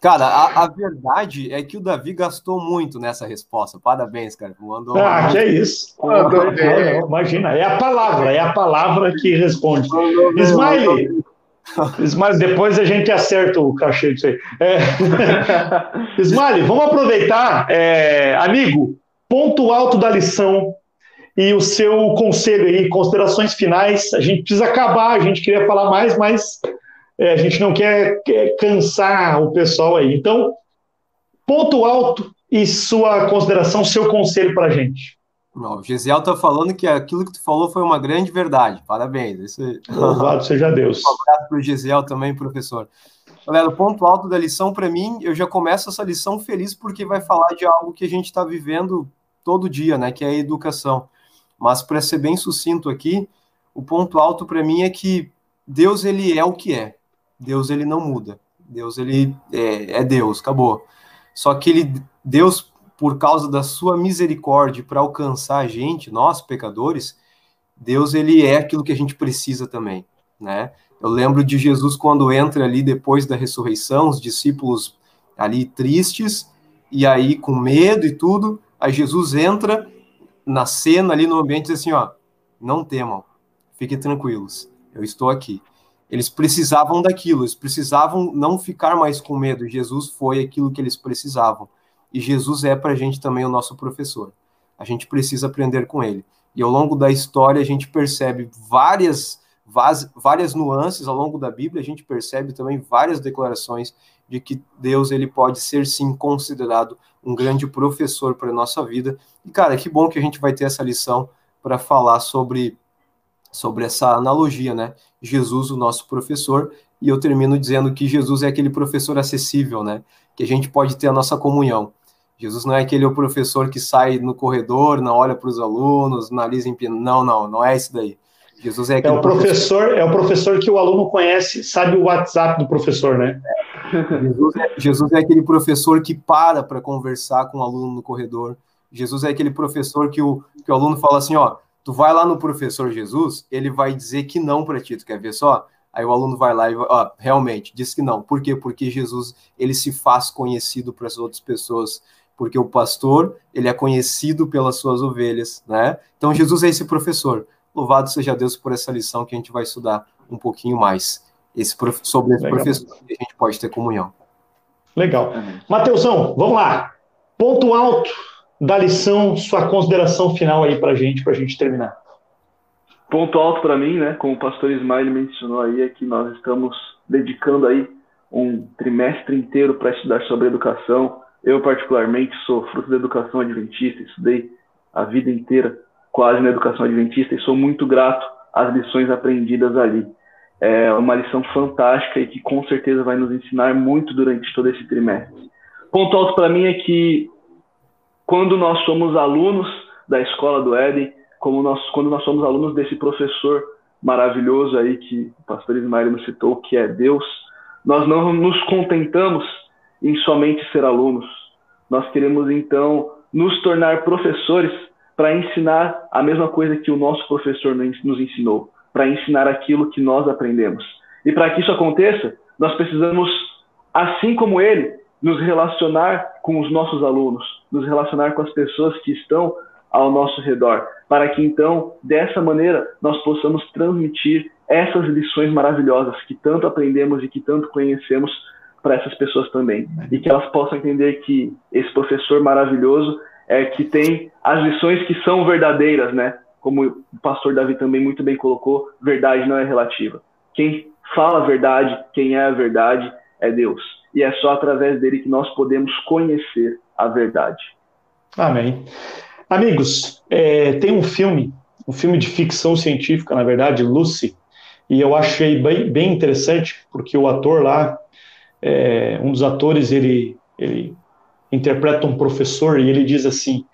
[SPEAKER 3] Cara, a, a, verdade é que o Davi gastou muito nessa resposta. Parabéns, cara.
[SPEAKER 4] Mandou ah, que é isso. não, imagina, é a palavra, é a palavra que responde. Smiley, mas depois a gente acerta o cachê disso aí. É... Smiley, vamos aproveitar, é... amigo, ponto alto da lição e o seu conselho aí, considerações finais. A gente precisa acabar, a gente queria falar mais, mas é, a gente não quer, quer cansar o pessoal aí. Então, ponto alto e sua consideração, seu conselho para a gente.
[SPEAKER 3] Não, o Gesiel está falando que aquilo que tu falou foi uma grande verdade. Parabéns. Isso...
[SPEAKER 4] Louvado seja Deus.
[SPEAKER 3] Um abraço para o Gesiel também, professor. Galera, o ponto alto da lição, para mim, eu já começo essa lição feliz porque vai falar de algo que a gente está vivendo todo dia, né? Que é a educação. Mas para ser bem sucinto aqui, o ponto alto para mim é que Deus ele é o que é. Deus ele não muda. Deus ele é, é Deus, acabou. Só que ele Deus por causa da sua misericórdia para alcançar a gente, nós pecadores, Deus ele é aquilo que a gente precisa também, né? Eu lembro de Jesus quando entra ali depois da ressurreição, os discípulos ali tristes e aí com medo e tudo, aí Jesus entra na cena ali no ambiente assim, ó, não temam, fiquem tranquilos, eu estou aqui. Eles precisavam daquilo, eles precisavam não ficar mais com medo. Jesus foi aquilo que eles precisavam. E Jesus é para a gente também o nosso professor. A gente precisa aprender com ele. E ao longo da história a gente percebe várias, várias nuances ao longo da Bíblia, a gente percebe também várias declarações de que Deus ele pode ser sim considerado um grande professor para a nossa vida. E cara, que bom que a gente vai ter essa lição para falar sobre sobre essa analogia, né? Jesus, o nosso professor, e eu termino dizendo que Jesus é aquele professor acessível, né? Que a gente pode ter a nossa comunhão. Jesus não é aquele professor que sai no corredor, não olha para os alunos, nariz empinado. Não, não, não é isso daí.
[SPEAKER 4] Jesus é, é o professor, professor, é o professor que o aluno conhece, sabe o WhatsApp do professor, né?
[SPEAKER 3] Jesus, é, Jesus é aquele professor que para para conversar com o aluno no corredor. Jesus é aquele professor que o, que o aluno fala assim, ó, tu vai lá no professor Jesus, ele vai dizer que não para ti, tu quer ver só? Aí o aluno vai lá e ó, realmente diz que não. Por quê? Porque Jesus ele se faz conhecido para as outras pessoas porque o pastor, ele é conhecido pelas suas ovelhas, né? Então Jesus é esse professor. Louvado seja Deus por essa lição que a gente vai estudar um pouquinho mais esse sobre esse Legal. professor que a gente pode ter comunhão.
[SPEAKER 4] Legal. Mateusão, vamos lá. Ponto alto da lição, sua consideração final aí para gente, para a gente terminar.
[SPEAKER 2] Ponto alto para mim, né, como o pastor Ismael mencionou aí, é que nós estamos dedicando aí um trimestre inteiro para estudar sobre educação. Eu, particularmente, sou fruto da educação adventista, estudei a vida inteira quase na educação adventista e sou muito grato às lições aprendidas ali. É uma lição fantástica e que com certeza vai nos ensinar muito durante todo esse trimestre. Ponto alto para mim é que quando nós somos alunos da escola do Éden, como nós, quando nós somos alunos desse professor maravilhoso aí que o pastor Ismael nos citou, que é Deus, nós não nos contentamos em somente ser alunos. Nós queremos então nos tornar professores para ensinar a mesma coisa que o nosso professor nos ensinou, para ensinar aquilo que nós aprendemos. E para que isso aconteça, nós precisamos, assim como ele, nos relacionar com os nossos alunos, nos relacionar com as pessoas que estão ao nosso redor, para que então, dessa maneira, nós possamos transmitir essas lições maravilhosas que tanto aprendemos e que tanto conhecemos para essas pessoas também. E que elas possam entender que esse professor maravilhoso é que tem as lições que são verdadeiras, né? Como o pastor Davi também muito bem colocou, verdade não é relativa. Quem fala a verdade, quem é a verdade, é Deus. E é só através dele que nós podemos conhecer a verdade.
[SPEAKER 4] Amém. Amigos, é, tem um filme, um filme de ficção científica, na verdade, Lucy, e eu achei bem, bem interessante, porque o ator lá, é, um dos atores, ele, ele interpreta um professor e ele diz assim: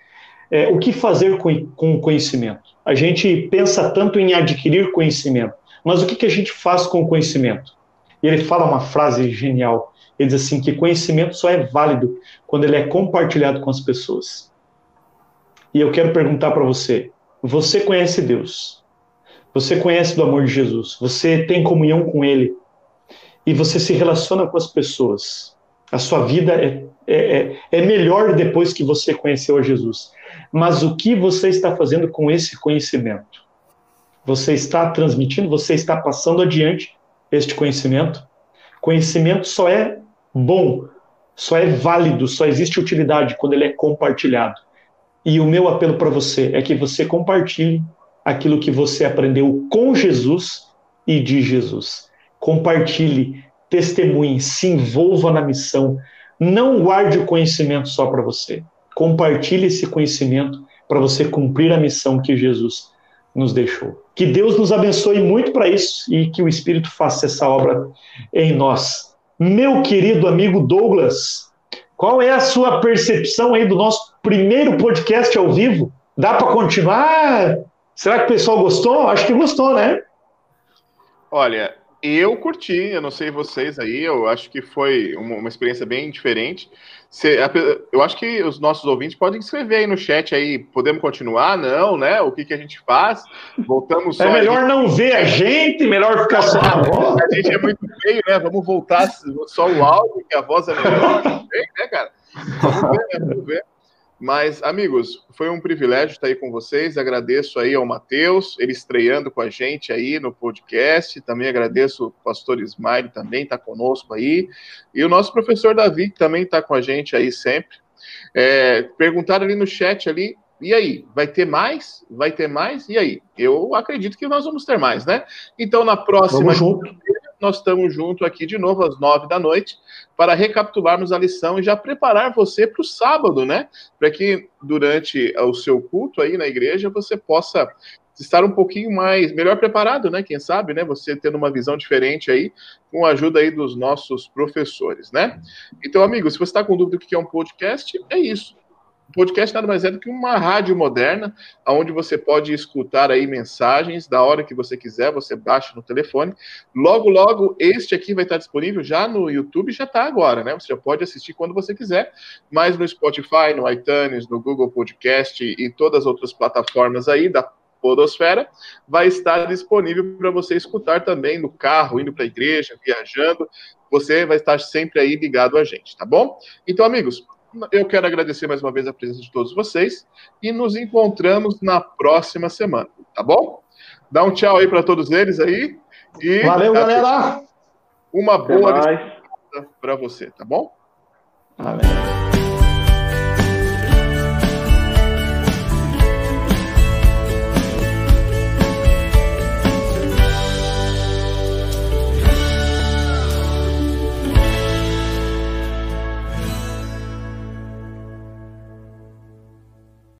[SPEAKER 4] é, o que fazer com, com o conhecimento? A gente pensa tanto em adquirir conhecimento, mas o que, que a gente faz com o conhecimento? E ele fala uma frase genial. Ele diz assim que conhecimento só é válido quando ele é compartilhado com as pessoas. E eu quero perguntar para você: você conhece Deus? Você conhece do amor de Jesus? Você tem comunhão com Ele? E você se relaciona com as pessoas? A sua vida é, é, é, é melhor depois que você conheceu a Jesus. Mas o que você está fazendo com esse conhecimento? Você está transmitindo, você está passando adiante este conhecimento? Conhecimento só é bom, só é válido, só existe utilidade quando ele é compartilhado. E o meu apelo para você é que você compartilhe aquilo que você aprendeu com Jesus e de Jesus. Compartilhe, testemunhe, se envolva na missão. Não guarde o conhecimento só para você. Compartilhe esse conhecimento para você cumprir a missão que Jesus nos deixou. Que Deus nos abençoe muito para isso e que o Espírito faça essa obra em nós. Meu querido amigo Douglas, qual é a sua percepção aí do nosso primeiro podcast ao vivo? Dá para continuar? Será que o pessoal gostou? Acho que gostou, né?
[SPEAKER 1] Olha, eu curti, eu não sei vocês aí, eu acho que foi uma, uma experiência bem diferente. eu acho que os nossos ouvintes podem escrever aí no chat aí, podemos continuar? Não, né? O que, que a gente faz? Voltamos
[SPEAKER 4] É melhor não ver a gente, melhor ficar só na
[SPEAKER 1] voz. A gente é muito feio, né? Vamos voltar só o áudio, que a voz é melhor, né, cara? Vamos ver, né? Vamos ver. Mas, amigos, foi um privilégio estar aí com vocês. Agradeço aí ao Matheus, ele estreando com a gente aí no podcast. Também agradeço o pastor Ismael, também está conosco aí. E o nosso professor Davi, que também está com a gente aí sempre. É, perguntaram ali no chat ali, e aí, vai ter mais? Vai ter mais? E aí? Eu acredito que nós vamos ter mais, né? Então, na próxima nós estamos juntos aqui de novo às nove da noite para recapitularmos a lição e já preparar você para o sábado, né? Para que durante o seu culto aí na igreja você possa estar um pouquinho mais melhor preparado, né? Quem sabe, né? Você tendo uma visão diferente aí, com a ajuda aí dos nossos professores, né? Então, amigos, se você está com dúvida do que é um podcast, é isso podcast nada mais é do que uma rádio moderna, onde você pode escutar aí mensagens da hora que você quiser, você baixa no telefone. Logo, logo, este aqui vai estar disponível já no YouTube, já está agora, né? Você já pode assistir quando você quiser, mas no Spotify, no iTunes, no Google Podcast e todas as outras plataformas aí da Podosfera, vai estar disponível para você escutar também no carro, indo para a igreja, viajando. Você vai estar sempre aí ligado a gente, tá bom? Então, amigos, eu quero agradecer mais uma vez a presença de todos vocês e nos encontramos na próxima semana, tá bom? Dá um tchau aí para todos eles aí. E
[SPEAKER 4] Valeu, galera!
[SPEAKER 1] Uma boa para você, tá bom?
[SPEAKER 4] Amém.